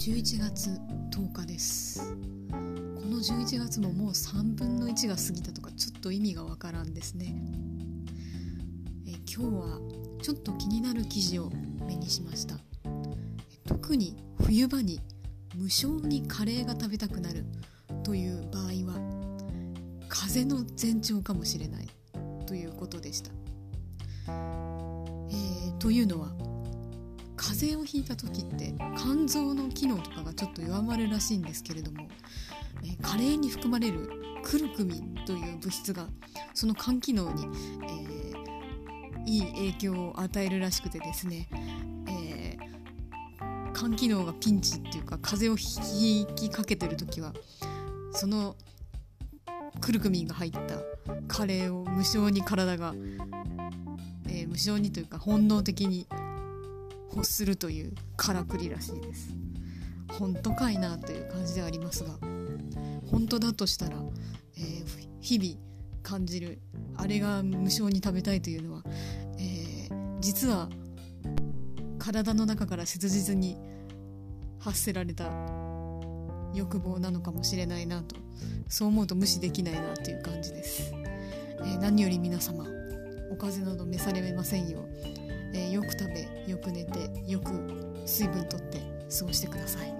11月10日です。この11月ももう3分の1が過ぎたとかちょっと意味がわからんですね。え今日はちょっと気になる記事を目にしました。特に冬場に無性にカレーが食べたくなるという場合は風邪の前兆かもしれないということでした、えー、というのは風邪をひいた時って肝臓の機能とかがちょっと弱まるらしいんですけれども、えー、カレーに含まれるクルクミンという物質がその肝機能に、えー、いい影響を与えるらしくてですね、えー、肝機能がピンチっていうか風邪をひきかけてる時はそのクルクミンが入ったカレーを無性に体が、えー、無性にというか本能的に欲するというからくりらしいです。本当かいなという感じではありますが本当だとしたら、えー、日々感じるあれが無性に食べたいというのは、えー、実は体の中から切実に発せられた欲望なのかもしれないなとそう思うと無視できないなという感じです、えー、何より皆様お風邪など召されませんようえー、よく食べよく寝てよく水分とって過ごしてください。